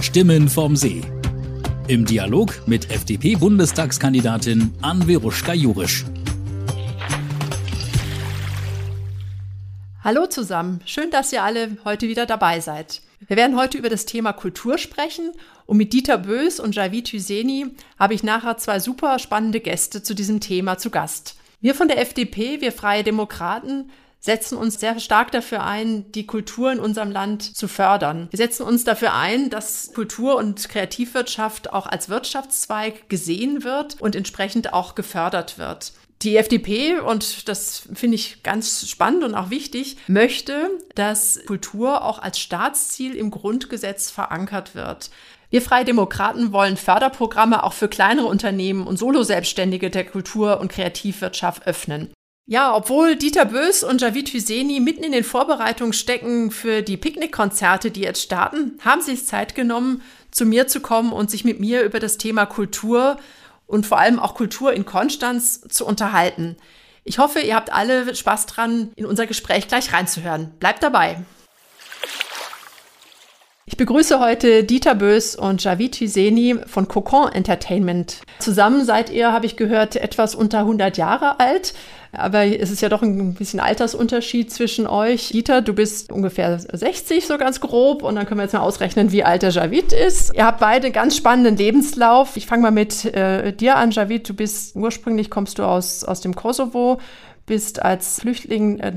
Stimmen vom See. Im Dialog mit FDP-Bundestagskandidatin Anveruschka Jurisch. Hallo zusammen, schön, dass ihr alle heute wieder dabei seid. Wir werden heute über das Thema Kultur sprechen und mit Dieter Bös und Javid Hüseni habe ich nachher zwei super spannende Gäste zu diesem Thema zu Gast. Wir von der FDP, wir Freie Demokraten, setzen uns sehr stark dafür ein, die Kultur in unserem Land zu fördern. Wir setzen uns dafür ein, dass Kultur- und Kreativwirtschaft auch als Wirtschaftszweig gesehen wird und entsprechend auch gefördert wird. Die FDP, und das finde ich ganz spannend und auch wichtig, möchte, dass Kultur auch als Staatsziel im Grundgesetz verankert wird. Wir Freie Demokraten wollen Förderprogramme auch für kleinere Unternehmen und Soloselbstständige der Kultur- und Kreativwirtschaft öffnen. Ja, obwohl Dieter Bös und Javid Hüseni mitten in den Vorbereitungen stecken für die Picknickkonzerte, die jetzt starten, haben sie sich Zeit genommen, zu mir zu kommen und sich mit mir über das Thema Kultur und vor allem auch Kultur in Konstanz zu unterhalten. Ich hoffe, ihr habt alle Spaß dran, in unser Gespräch gleich reinzuhören. Bleibt dabei. Ich begrüße heute Dieter Bös und Javid Hüseni von Cocon Entertainment. Zusammen seid ihr, habe ich gehört, etwas unter 100 Jahre alt. Aber es ist ja doch ein bisschen Altersunterschied zwischen euch. Dieter, du bist ungefähr 60, so ganz grob. Und dann können wir jetzt mal ausrechnen, wie alt der Javid ist. Ihr habt beide einen ganz spannenden Lebenslauf. Ich fange mal mit äh, dir an, Javid. Du bist ursprünglich kommst du aus, aus dem Kosovo, bist als Flüchtling äh,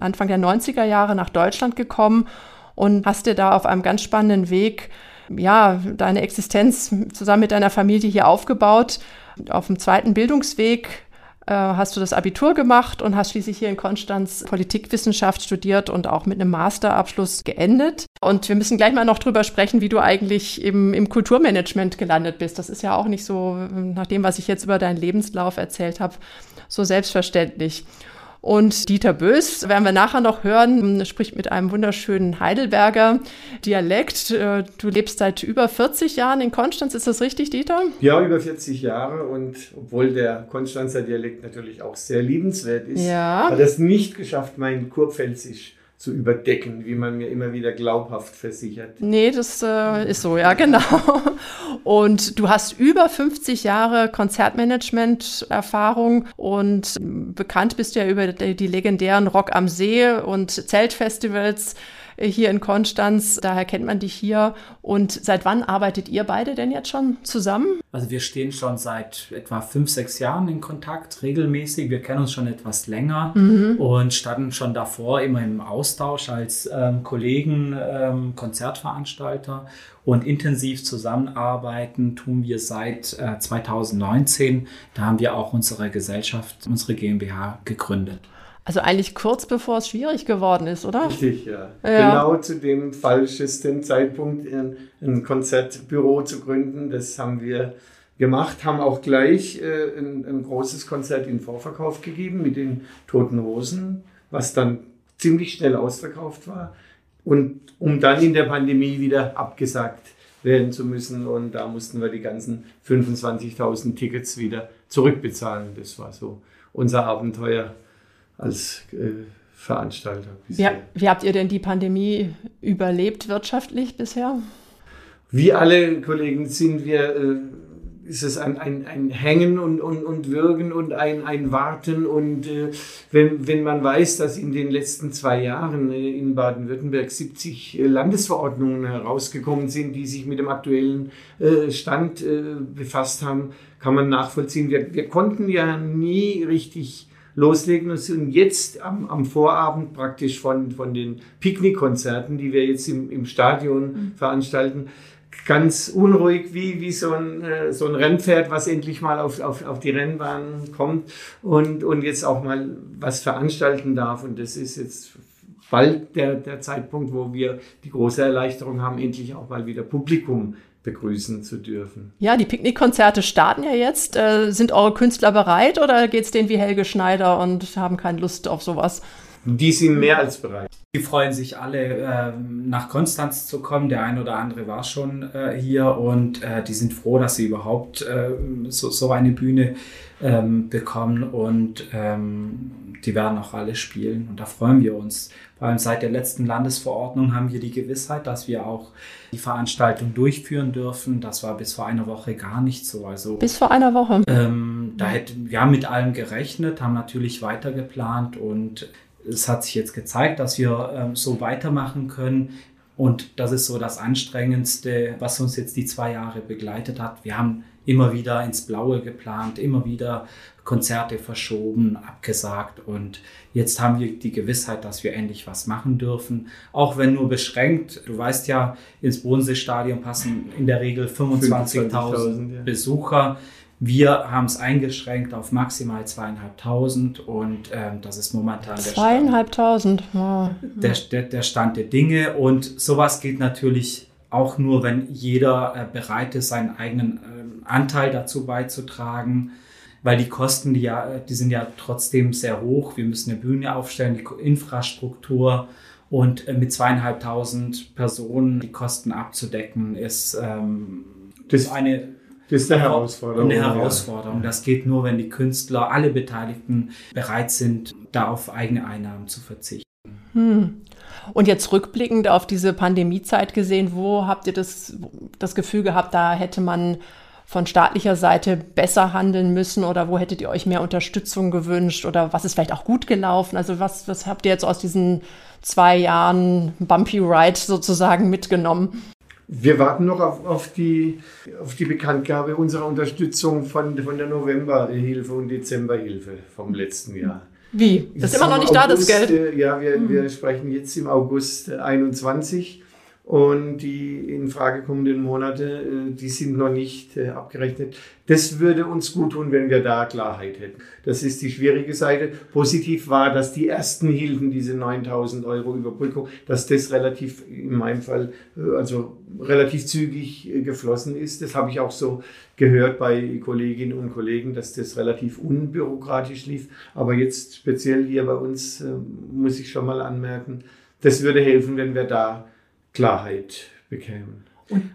Anfang der 90er Jahre nach Deutschland gekommen und hast dir da auf einem ganz spannenden Weg ja, deine Existenz zusammen mit deiner Familie hier aufgebaut. Auf dem zweiten Bildungsweg äh, hast du das Abitur gemacht und hast schließlich hier in Konstanz Politikwissenschaft studiert und auch mit einem Masterabschluss geendet. Und wir müssen gleich mal noch drüber sprechen, wie du eigentlich im, im Kulturmanagement gelandet bist. Das ist ja auch nicht so, nach dem, was ich jetzt über deinen Lebenslauf erzählt habe, so selbstverständlich. Und Dieter Bös, werden wir nachher noch hören, spricht mit einem wunderschönen Heidelberger Dialekt. Äh, du lebst seit über 40 Jahren in Konstanz, ist das richtig, Dieter? Ja, über 40 Jahre und obwohl der Konstanzer Dialekt natürlich auch sehr liebenswert ist, ja. hat es nicht geschafft, mein Kurpfälzisch zu überdecken, wie man mir immer wieder glaubhaft versichert. Nee, das äh, ist so, ja, genau. Und du hast über 50 Jahre Konzertmanagement-Erfahrung und bekannt bist du ja über die legendären Rock am See und Zeltfestivals hier in Konstanz. Daher kennt man dich hier. Und seit wann arbeitet ihr beide denn jetzt schon zusammen? Also wir stehen schon seit etwa fünf, sechs Jahren in Kontakt, regelmäßig. Wir kennen uns schon etwas länger mhm. und standen schon davor immer im Austausch als ähm, Kollegen, ähm, Konzertveranstalter und intensiv zusammenarbeiten tun wir seit äh, 2019. Da haben wir auch unsere Gesellschaft, unsere GmbH gegründet. Also eigentlich kurz bevor es schwierig geworden ist, oder? Richtig, ja. ja. Genau zu dem falschesten Zeitpunkt ein, Konzertbüro zu gründen. Das haben wir gemacht, haben auch gleich äh, ein, ein, großes Konzert in Vorverkauf gegeben mit den Toten Rosen, was dann ziemlich schnell ausverkauft war. Und um dann in der Pandemie wieder abgesagt werden zu müssen. Und da mussten wir die ganzen 25.000 Tickets wieder zurückbezahlen. Das war so unser Abenteuer als äh, Veranstalter. Wie, wie, habt ihr denn die Pandemie überlebt wirtschaftlich bisher? Wie alle Kollegen sind wir, äh, ist es ein, ein, ein Hängen und, und, und Würgen und ein, ein Warten. Und äh, wenn, wenn man weiß, dass in den letzten zwei Jahren äh, in Baden-Württemberg 70 äh, Landesverordnungen herausgekommen sind, die sich mit dem aktuellen äh, Stand befasst haben, kann man nachvollziehen. Wir, wir konnten ja nie richtig loslegen und jetzt am, am Vorabend praktisch von, von den Picknickkonzerten, die wir jetzt im, im Stadion mhm. veranstalten, ganz unruhig wie, wie so, ein, äh, so ein Rennpferd, was endlich mal auf, auf, auf die Rennbahn kommt und, und jetzt auch mal was veranstalten darf. Und das ist jetzt bald der, der Zeitpunkt, wo wir die große Erleichterung haben, endlich auch mal wieder Publikum begrüßen zu dürfen. Ja, die Picknickkonzerte starten ja jetzt. Äh, sind eure Künstler bereit oder geht es denen wie Helge Schneider und haben keine Lust auf sowas? Die sind mehr als bereit. Die freuen sich alle, äh, nach Konstanz zu kommen. Der ein oder andere war schon äh, hier und äh, die sind froh, dass sie überhaupt äh, so, so, eine Bühne ähm, bekommen und ähm, die werden auch alle spielen und da freuen wir uns. Vor allem seit der letzten Landesverordnung haben wir die Gewissheit, dass wir auch die Veranstaltung durchführen dürfen. Das war bis vor einer Woche gar nicht so. Also bis vor einer Woche. Ähm, da hätten wir haben mit allem gerechnet, haben natürlich weiter geplant und es hat sich jetzt gezeigt, dass wir ähm, so weitermachen können. Und das ist so das Anstrengendste, was uns jetzt die zwei Jahre begleitet hat. Wir haben immer wieder ins Blaue geplant, immer wieder Konzerte verschoben, abgesagt und jetzt haben wir die Gewissheit, dass wir endlich was machen dürfen, auch wenn nur beschränkt. Du weißt ja, ins Bodenseestadion passen in der Regel 25.000 25 ja. Besucher. Wir haben es eingeschränkt auf maximal zweieinhalbtausend und ähm, das ist momentan der Zweieinhalbtausend, wow. der, der, der Stand der Dinge und sowas geht natürlich auch nur, wenn jeder äh, bereit ist, seinen eigenen äh, Anteil dazu beizutragen, weil die Kosten, die ja, die sind ja trotzdem sehr hoch. Wir müssen eine Bühne aufstellen, die Infrastruktur und äh, mit zweieinhalbtausend Personen die Kosten abzudecken, ist ähm, das eine das ist eine Herausforderung. Eine Herausforderung. Das geht nur, wenn die Künstler, alle Beteiligten bereit sind, da auf eigene Einnahmen zu verzichten. Hm. Und jetzt rückblickend auf diese Pandemiezeit gesehen, wo habt ihr das, das Gefühl gehabt, da hätte man von staatlicher Seite besser handeln müssen oder wo hättet ihr euch mehr Unterstützung gewünscht oder was ist vielleicht auch gut gelaufen? Also was, was habt ihr jetzt aus diesen zwei Jahren Bumpy Ride sozusagen mitgenommen? Wir warten noch auf, auf, die, auf die Bekanntgabe unserer Unterstützung von, von der Novemberhilfe und Dezemberhilfe vom letzten Jahr. Wie? Das ist immer noch nicht August, da, das Geld? Äh, ja, wir, hm. wir sprechen jetzt im August 21 und die in Frage kommenden Monate, äh, die sind noch nicht äh, abgerechnet. Das würde uns gut tun, wenn wir da Klarheit hätten. Das ist die schwierige Seite. Positiv war, dass die ersten Hilfen, diese 9000 Euro Überbrückung, dass das relativ, in meinem Fall, äh, also relativ zügig geflossen ist. Das habe ich auch so gehört bei Kolleginnen und Kollegen, dass das relativ unbürokratisch lief. Aber jetzt speziell hier bei uns muss ich schon mal anmerken, das würde helfen, wenn wir da Klarheit bekämen.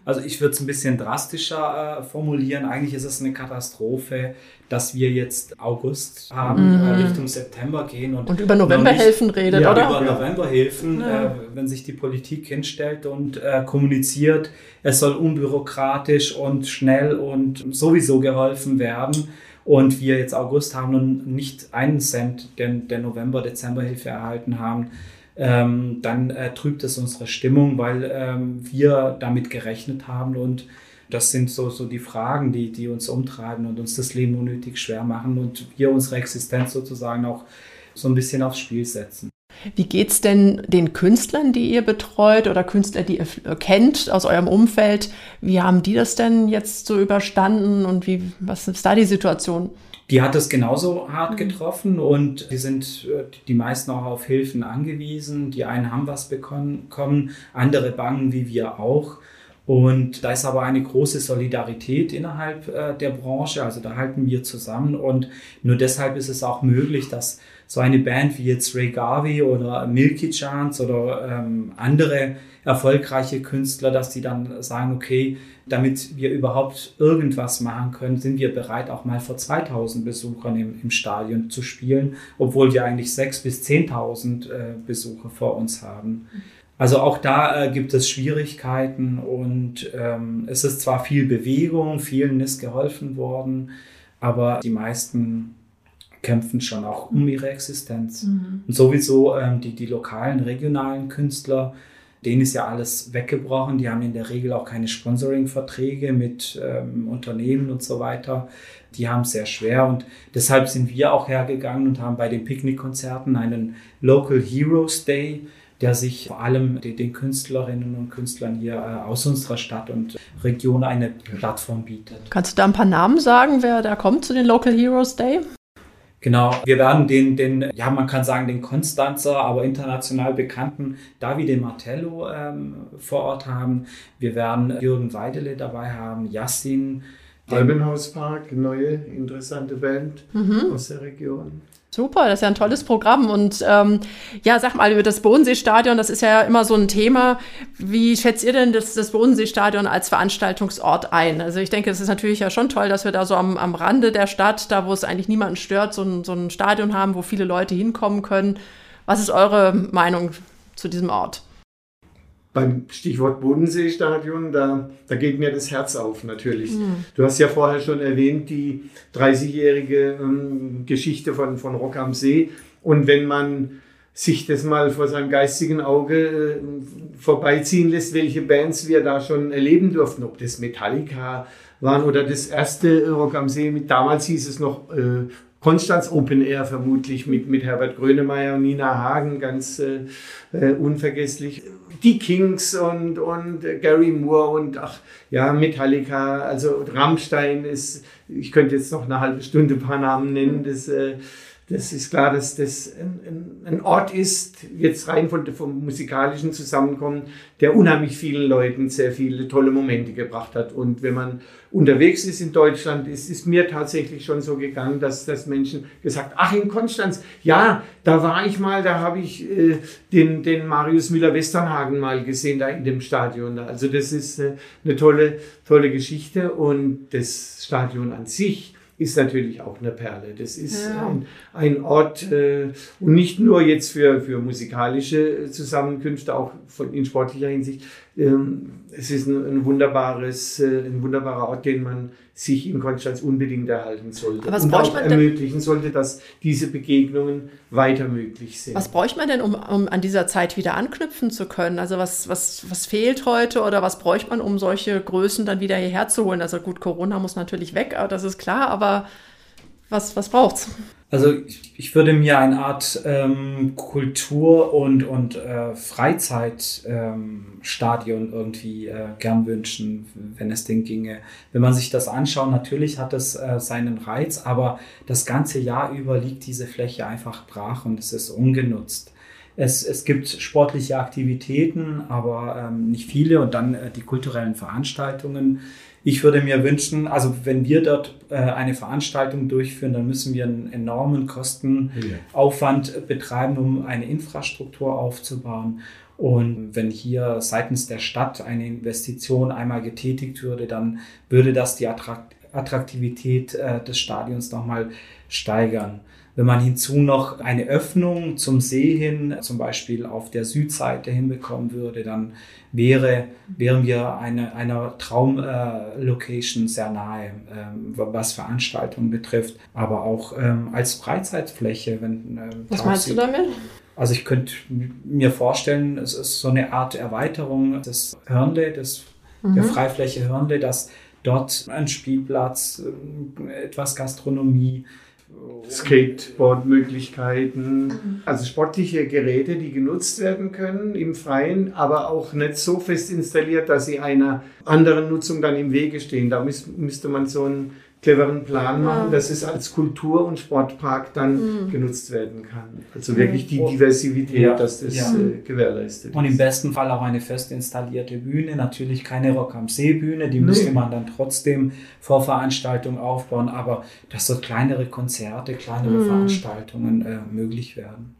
Also ich würde es ein bisschen drastischer äh, formulieren. Eigentlich ist es eine Katastrophe, dass wir jetzt August haben, mhm. äh, Richtung September gehen und, und über Novemberhilfen redet, ja, oder? Über Novemberhilfen, ja. äh, wenn sich die Politik hinstellt und äh, kommuniziert, es soll unbürokratisch und schnell und sowieso geholfen werden. Und wir jetzt August haben und nicht einen Cent der, der November-Dezemberhilfe erhalten haben ähm, dann äh, trübt es unsere Stimmung, weil ähm, wir damit gerechnet haben und das sind so, so die Fragen, die, die uns umtreiben und uns das Leben unnötig schwer machen und wir unsere Existenz sozusagen auch so ein bisschen aufs Spiel setzen. Wie geht es denn den Künstlern, die ihr betreut oder Künstler, die ihr kennt aus eurem Umfeld? Wie haben die das denn jetzt so überstanden und wie, was ist da die Situation? Die hat es genauso hart mhm. getroffen und die sind äh, die meisten auch auf Hilfen angewiesen. Die einen haben was bekommen, andere bangen wie wir auch. Und da ist aber eine große Solidarität innerhalb äh, der Branche. Also da halten wir zusammen und nur deshalb ist es auch möglich, dass so eine Band wie jetzt Ray Garvey oder Milky Chance oder ähm, andere erfolgreiche Künstler, dass die dann sagen, okay, damit wir überhaupt irgendwas machen können, sind wir bereit, auch mal vor 2000 Besuchern im, im Stadion zu spielen, obwohl wir eigentlich 6.000 bis 10.000 äh, Besucher vor uns haben. Also auch da äh, gibt es Schwierigkeiten und ähm, es ist zwar viel Bewegung, vielen ist geholfen worden, aber die meisten kämpfen schon auch um ihre Existenz. Mhm. Und sowieso ähm, die, die lokalen, regionalen Künstler, denen ist ja alles weggebrochen. Die haben in der Regel auch keine Sponsoring-Verträge mit ähm, Unternehmen und so weiter. Die haben es sehr schwer und deshalb sind wir auch hergegangen und haben bei den Picknickkonzerten einen Local Heroes Day der sich vor allem den Künstlerinnen und Künstlern hier äh, aus unserer Stadt und Region eine Plattform bietet. Kannst du da ein paar Namen sagen, wer da kommt zu den Local Heroes Day? Genau, wir werden den, den, ja, man kann sagen, den Konstanzer, aber international bekannten Davide Martello ähm, vor Ort haben. Wir werden Jürgen Weidele dabei haben, Yassin. Albenhauspark, neue, interessante Band mhm. aus der Region. Super, das ist ja ein tolles Programm. Und ähm, ja, sag mal, über das Bodenseestadion, das ist ja immer so ein Thema. Wie schätzt ihr denn das, das Bodenseestadion als Veranstaltungsort ein? Also ich denke, es ist natürlich ja schon toll, dass wir da so am, am Rande der Stadt, da wo es eigentlich niemanden stört, so ein, so ein Stadion haben, wo viele Leute hinkommen können. Was ist eure Meinung zu diesem Ort? Beim Stichwort Bodenseestadion, da, da geht mir das Herz auf natürlich. Mhm. Du hast ja vorher schon erwähnt, die 30-jährige ähm, Geschichte von, von Rock am See. Und wenn man sich das mal vor seinem geistigen Auge äh, vorbeiziehen lässt, welche Bands wir da schon erleben durften, ob das Metallica waren oder das erste Rock am See, mit, damals hieß es noch äh, Konstanz Open Air vermutlich mit, mit Herbert Grönemeyer und Nina Hagen, ganz äh, äh, unvergesslich. Die Kings und, und Gary Moore und ach ja, Metallica, also Rammstein ist, ich könnte jetzt noch eine halbe Stunde ein paar Namen nennen, das äh, das ist klar, dass das ein, ein Ort ist, jetzt rein von, vom musikalischen Zusammenkommen, der unheimlich vielen Leuten sehr viele tolle Momente gebracht hat. Und wenn man unterwegs ist in Deutschland, ist, ist mir tatsächlich schon so gegangen, dass, dass Menschen gesagt, ach in Konstanz, ja, da war ich mal, da habe ich äh, den, den Marius Müller-Westernhagen mal gesehen, da in dem Stadion. Also das ist äh, eine tolle, tolle Geschichte und das Stadion an sich ist natürlich auch eine Perle. Das ist ja. ein, ein, Ort äh, und nicht nur jetzt für, für musikalische Zusammenkünfte, auch von, in sportlicher Hinsicht. Ähm, es ist ein, wunderbares, äh, ein wunderbarer Ort, den man sich in Konstanz unbedingt erhalten sollte. was und auch ermöglichen sollte, dass diese Begegnungen weiter möglich sind. Was bräuchte man denn, um, um an dieser Zeit wieder anknüpfen zu können? Also was, was, was fehlt heute oder was bräuchte man, um solche Größen dann wieder hierher zu holen? Also gut, Corona muss natürlich weg, das ist klar, aber was, was es? Also ich, ich würde mir eine Art ähm, Kultur- und, und äh, Freizeitstadion ähm, irgendwie äh, gern wünschen, wenn es denn ginge. Wenn man sich das anschaut, natürlich hat es äh, seinen Reiz, aber das ganze Jahr über liegt diese Fläche einfach brach und es ist ungenutzt. Es, es gibt sportliche Aktivitäten, aber ähm, nicht viele und dann äh, die kulturellen Veranstaltungen ich würde mir wünschen, also wenn wir dort äh, eine Veranstaltung durchführen, dann müssen wir einen enormen Kostenaufwand ja. betreiben, um eine Infrastruktur aufzubauen. Und wenn hier seitens der Stadt eine Investition einmal getätigt würde, dann würde das die Attraktivität äh, des Stadions nochmal steigern. Wenn man hinzu noch eine Öffnung zum See hin, zum Beispiel auf der Südseite hinbekommen würde, dann wäre, wären wir eine, einer Traumlocation äh, sehr nahe, ähm, was Veranstaltungen betrifft, aber auch ähm, als Freizeitfläche. Wenn, ähm, was meinst du damit? Also ich könnte mir vorstellen, es ist so eine Art Erweiterung des Hörnle, des, mhm. der Freifläche Hörnle, dass dort ein Spielplatz, äh, etwas Gastronomie, Skateboard-Möglichkeiten, mhm. also sportliche Geräte, die genutzt werden können im Freien, aber auch nicht so fest installiert, dass sie einer anderen Nutzung dann im Wege stehen. Da müsste man so ein cleveren Plan machen, dass es als Kultur- und Sportpark dann mhm. genutzt werden kann. Also wirklich die Diversität, ja. dass das ja. äh, gewährleistet ist. Und im besten Fall auch eine fest installierte Bühne, natürlich keine Rock am See Bühne, die nee. müsste man dann trotzdem vor Veranstaltungen aufbauen, aber dass so kleinere Konzerte, kleinere mhm. Veranstaltungen äh, möglich werden.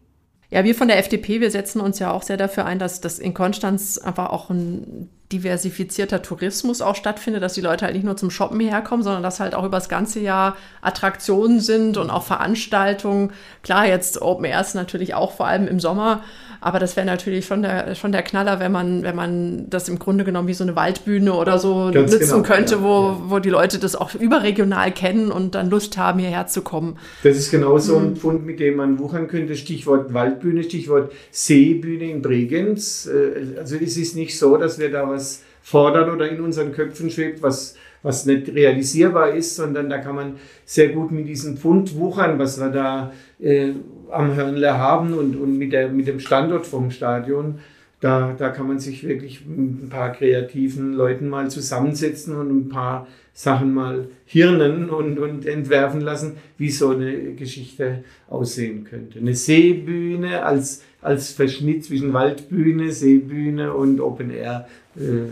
Ja, wir von der FDP, wir setzen uns ja auch sehr dafür ein, dass das in Konstanz einfach auch ein diversifizierter Tourismus auch stattfindet, dass die Leute halt nicht nur zum Shoppen hierher kommen, sondern dass halt auch über das ganze Jahr Attraktionen sind und auch Veranstaltungen. Klar, jetzt Open Airs natürlich auch vor allem im Sommer, aber das wäre natürlich schon der, schon der Knaller, wenn man, wenn man das im Grunde genommen wie so eine Waldbühne oder so Ganz nutzen genau, könnte, ja, wo, ja. wo die Leute das auch überregional kennen und dann Lust haben, hierher zu kommen. Das ist genau so ein mhm. Pfund, mit dem man wuchern könnte. Stichwort Waldbühne, Stichwort Seebühne in Bregenz. Äh, also es ist nicht so, dass wir da was fordern oder in unseren Köpfen schwebt, was was nicht realisierbar ist, sondern da kann man sehr gut mit diesem Pfund wuchern, was wir da äh, am Hörnle haben und, und mit, der, mit dem Standort vom Stadion. Da, da kann man sich wirklich mit ein paar kreativen Leuten mal zusammensetzen und ein paar Sachen mal hirnen und, und entwerfen lassen, wie so eine Geschichte aussehen könnte. Eine Seebühne als, als Verschnitt zwischen Waldbühne, Seebühne und Open Air äh.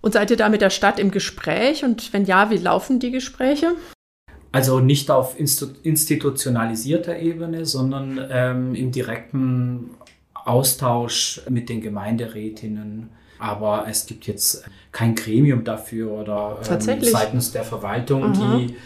Und seid ihr da mit der Stadt im Gespräch? Und wenn ja, wie laufen die Gespräche? Also nicht auf institutionalisierter Ebene, sondern ähm, im direkten Austausch mit den Gemeinderätinnen. Aber es gibt jetzt kein Gremium dafür oder ähm, seitens der Verwaltung, Aha. die.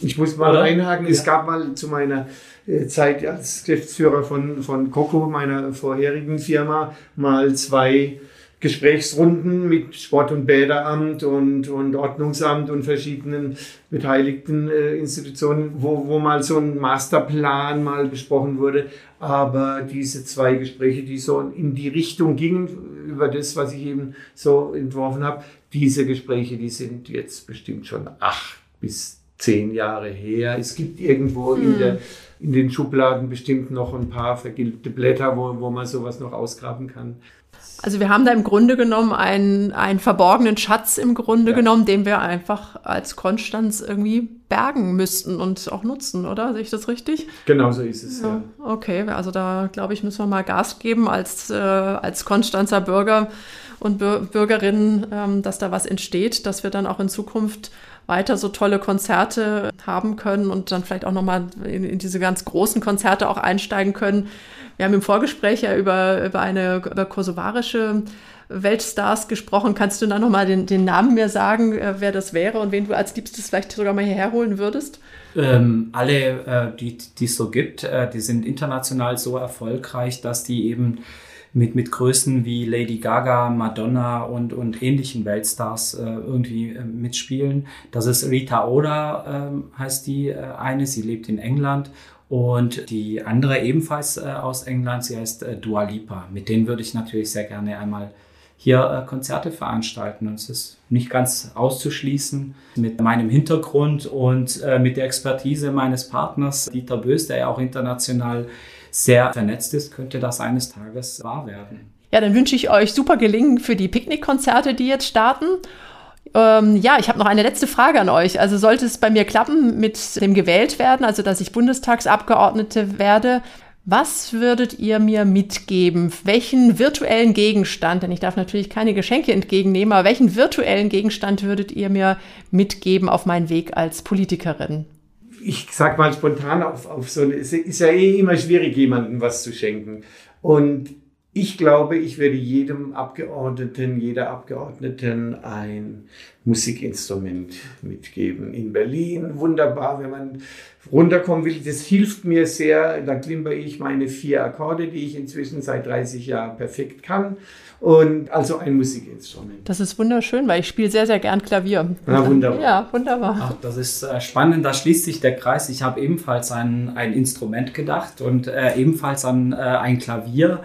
Ich muss mal oder? einhaken, es gab mal zu meiner äh, Zeit als Geschäftsführer von, von Coco, meiner vorherigen Firma, mal zwei Gesprächsrunden mit Sport- und Bäderamt und, und Ordnungsamt und verschiedenen beteiligten äh, Institutionen, wo, wo mal so ein Masterplan mal besprochen wurde. Aber diese zwei Gespräche, die so in die Richtung gingen, über das, was ich eben so entworfen habe, diese Gespräche, die sind jetzt bestimmt schon acht bis zehn Jahre her. Es gibt irgendwo mhm. in, der, in den Schubladen bestimmt noch ein paar vergilbte Blätter, wo, wo man sowas noch ausgraben kann. Also wir haben da im Grunde genommen einen, einen verborgenen Schatz im Grunde ja. genommen, den wir einfach als Konstanz irgendwie bergen müssten und auch nutzen, oder? Sehe ich das richtig? Genau so ist es, ja. ja. Okay, also da glaube ich, müssen wir mal Gas geben als, äh, als Konstanzer Bürger und Bür Bürgerinnen, ähm, dass da was entsteht, dass wir dann auch in Zukunft weiter so tolle Konzerte haben können und dann vielleicht auch nochmal in, in diese ganz großen Konzerte auch einsteigen können, wir haben im Vorgespräch ja über, über eine über kosovarische Weltstars gesprochen. Kannst du da nochmal den, den Namen mir sagen, äh, wer das wäre und wen du als Liebstes vielleicht sogar mal hierher holen würdest? Ähm, alle, äh, die es so gibt, äh, die sind international so erfolgreich, dass die eben mit, mit Größen wie Lady Gaga, Madonna und, und ähnlichen Weltstars äh, irgendwie äh, mitspielen. Das ist Rita Ora, äh, heißt die äh, eine. Sie lebt in England und die andere ebenfalls äh, aus England, sie heißt äh, Dua Lipa. Mit denen würde ich natürlich sehr gerne einmal hier äh, Konzerte veranstalten. Und es ist nicht ganz auszuschließen mit meinem Hintergrund und äh, mit der Expertise meines Partners Dieter Bös, der ja auch international sehr vernetzt ist, könnte das eines Tages wahr werden. Ja, dann wünsche ich euch super Gelingen für die Picknickkonzerte, die jetzt starten. Ähm, ja, ich habe noch eine letzte Frage an euch. Also sollte es bei mir klappen mit dem gewählt werden, also dass ich Bundestagsabgeordnete werde, was würdet ihr mir mitgeben? Welchen virtuellen Gegenstand, denn ich darf natürlich keine Geschenke entgegennehmen, aber welchen virtuellen Gegenstand würdet ihr mir mitgeben auf meinen Weg als Politikerin? Ich sag mal spontan auf, auf so eine, es ist ja eh immer schwierig, jemandem was zu schenken. Und ich glaube, ich werde jedem Abgeordneten, jeder Abgeordneten ein Musikinstrument mitgeben. In Berlin, wunderbar, wenn man runterkommen will. Das hilft mir sehr. Da klimper ich meine vier Akkorde, die ich inzwischen seit 30 Jahren perfekt kann. Und also ein Musikinstrument. Das ist wunderschön, weil ich spiele sehr, sehr gern Klavier. Ja, wunderbar. Ja, wunderbar. Ach, das ist äh, spannend, da schließt sich der Kreis. Ich habe ebenfalls an ein Instrument gedacht und äh, ebenfalls an äh, ein Klavier.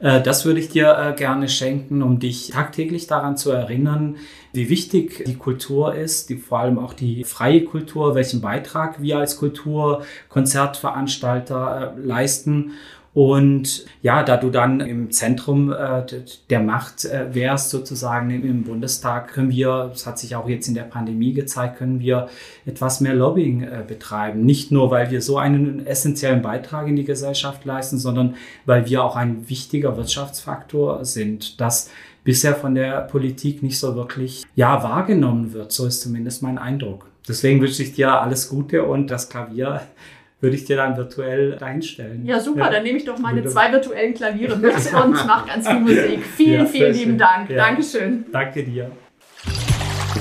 Äh, das würde ich dir äh, gerne schenken, um dich tagtäglich daran zu erinnern, wie wichtig die Kultur ist, die, vor allem auch die freie Kultur, welchen Beitrag wir als Kulturkonzertveranstalter äh, leisten und ja, da du dann im Zentrum äh, der Macht äh, wärst, sozusagen im, Bundestag, können wir, das hat sich auch jetzt in der Pandemie gezeigt, können wir etwas mehr Lobbying äh, betreiben. Nicht nur, weil wir so einen essentiellen Beitrag in die Gesellschaft leisten, sondern weil wir auch ein wichtiger Wirtschaftsfaktor sind, das bisher von der Politik nicht so wirklich ja, wahrgenommen wird. So ist zumindest mein Eindruck. Deswegen wünsche ich dir alles Gute und das Klavier würde ich dir dann virtuell reinstellen. Ja, super, ja. dann nehme ich doch meine zwei virtuellen Klaviere mit und mache ganz viel Musik. Vielen, ja, vielen lieben schön. Dank. Ja. Dankeschön. Danke dir.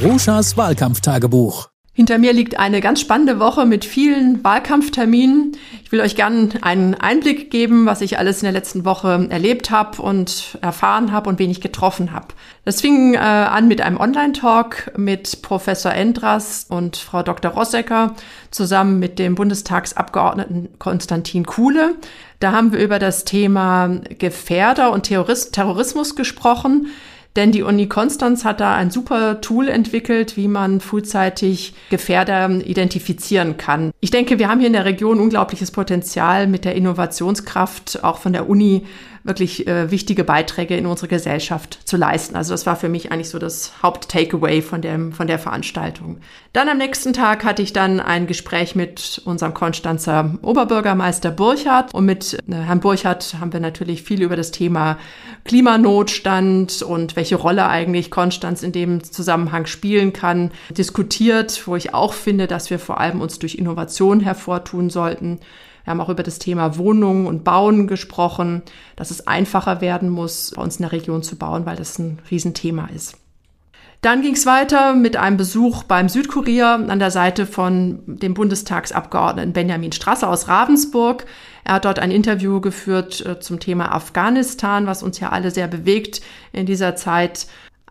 Ruschas Wahlkampftagebuch. Hinter mir liegt eine ganz spannende Woche mit vielen Wahlkampfterminen. Ich will euch gerne einen Einblick geben, was ich alles in der letzten Woche erlebt habe und erfahren habe und wen ich getroffen habe. Das fing äh, an mit einem Online-Talk mit Professor Endras und Frau Dr. Rossecker zusammen mit dem Bundestagsabgeordneten Konstantin Kuhle. Da haben wir über das Thema Gefährder und Terrorismus gesprochen. Denn die Uni Konstanz hat da ein super Tool entwickelt, wie man frühzeitig Gefährder identifizieren kann. Ich denke, wir haben hier in der Region unglaubliches Potenzial mit der Innovationskraft auch von der Uni wirklich äh, wichtige Beiträge in unsere Gesellschaft zu leisten. Also das war für mich eigentlich so das Haupt-Takeaway von, dem, von der Veranstaltung. Dann am nächsten Tag hatte ich dann ein Gespräch mit unserem Konstanzer Oberbürgermeister Burchardt und mit äh, Herrn Burchardt haben wir natürlich viel über das Thema Klimanotstand und welche Rolle eigentlich Konstanz in dem Zusammenhang spielen kann, diskutiert, wo ich auch finde, dass wir vor allem uns durch Innovation hervortun sollten. Wir haben auch über das Thema Wohnungen und Bauen gesprochen, dass es einfacher werden muss, bei uns in der Region zu bauen, weil das ein Riesenthema ist. Dann ging es weiter mit einem Besuch beim Südkurier an der Seite von dem Bundestagsabgeordneten Benjamin Strasser aus Ravensburg. Er hat dort ein Interview geführt äh, zum Thema Afghanistan, was uns ja alle sehr bewegt in dieser Zeit.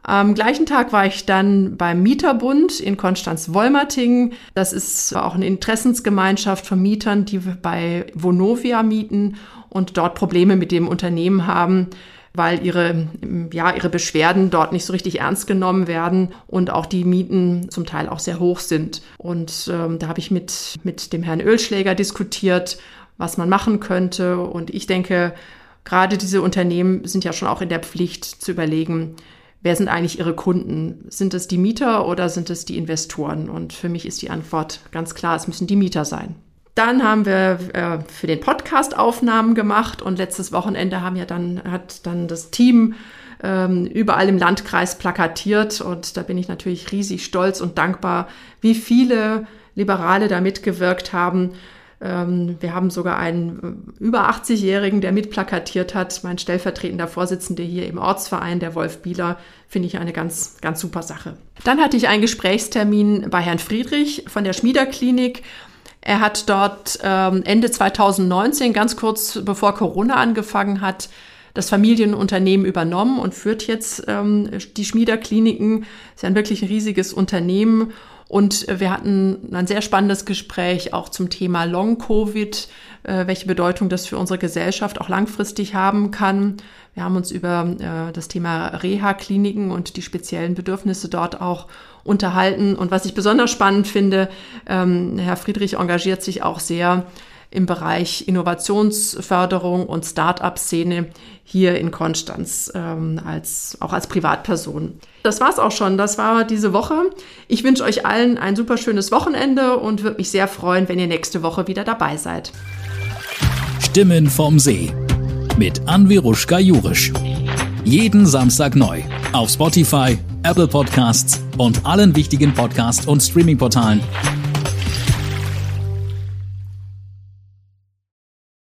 Am gleichen Tag war ich dann beim Mieterbund in Konstanz-Wolmerting. Das ist auch eine Interessensgemeinschaft von Mietern, die bei Vonovia mieten und dort Probleme mit dem Unternehmen haben weil ihre, ja, ihre Beschwerden dort nicht so richtig ernst genommen werden und auch die Mieten zum Teil auch sehr hoch sind. Und ähm, da habe ich mit, mit dem Herrn Ölschläger diskutiert, was man machen könnte. Und ich denke, gerade diese Unternehmen sind ja schon auch in der Pflicht zu überlegen, wer sind eigentlich ihre Kunden? Sind es die Mieter oder sind es die Investoren? Und für mich ist die Antwort ganz klar, es müssen die Mieter sein. Dann haben wir äh, für den Podcast Aufnahmen gemacht und letztes Wochenende haben ja dann, hat dann das Team ähm, überall im Landkreis plakatiert und da bin ich natürlich riesig stolz und dankbar, wie viele Liberale da mitgewirkt haben wir haben sogar einen äh, über 80-Jährigen, der mitplakatiert hat. Mein stellvertretender Vorsitzender hier im Ortsverein, der Wolf Bieler, finde ich eine ganz, ganz super Sache. Dann hatte ich einen Gesprächstermin bei Herrn Friedrich von der Schmiederklinik. Er hat dort ähm, Ende 2019, ganz kurz bevor Corona angefangen hat, das Familienunternehmen übernommen und führt jetzt ähm, die Schmiederkliniken. Ist ja ein wirklich riesiges Unternehmen und wir hatten ein sehr spannendes Gespräch auch zum Thema Long-Covid, äh, welche Bedeutung das für unsere Gesellschaft auch langfristig haben kann. Wir haben uns über äh, das Thema Reha-Kliniken und die speziellen Bedürfnisse dort auch unterhalten. Und was ich besonders spannend finde, ähm, Herr Friedrich engagiert sich auch sehr im Bereich Innovationsförderung und Start-up-Szene hier in Konstanz, ähm, als, auch als Privatperson. Das war's auch schon. Das war diese Woche. Ich wünsche euch allen ein super schönes Wochenende und würde mich sehr freuen, wenn ihr nächste Woche wieder dabei seid. Stimmen vom See mit Anviruschka Jurisch. Jeden Samstag neu auf Spotify, Apple Podcasts und allen wichtigen Podcast- und Streaming-Portalen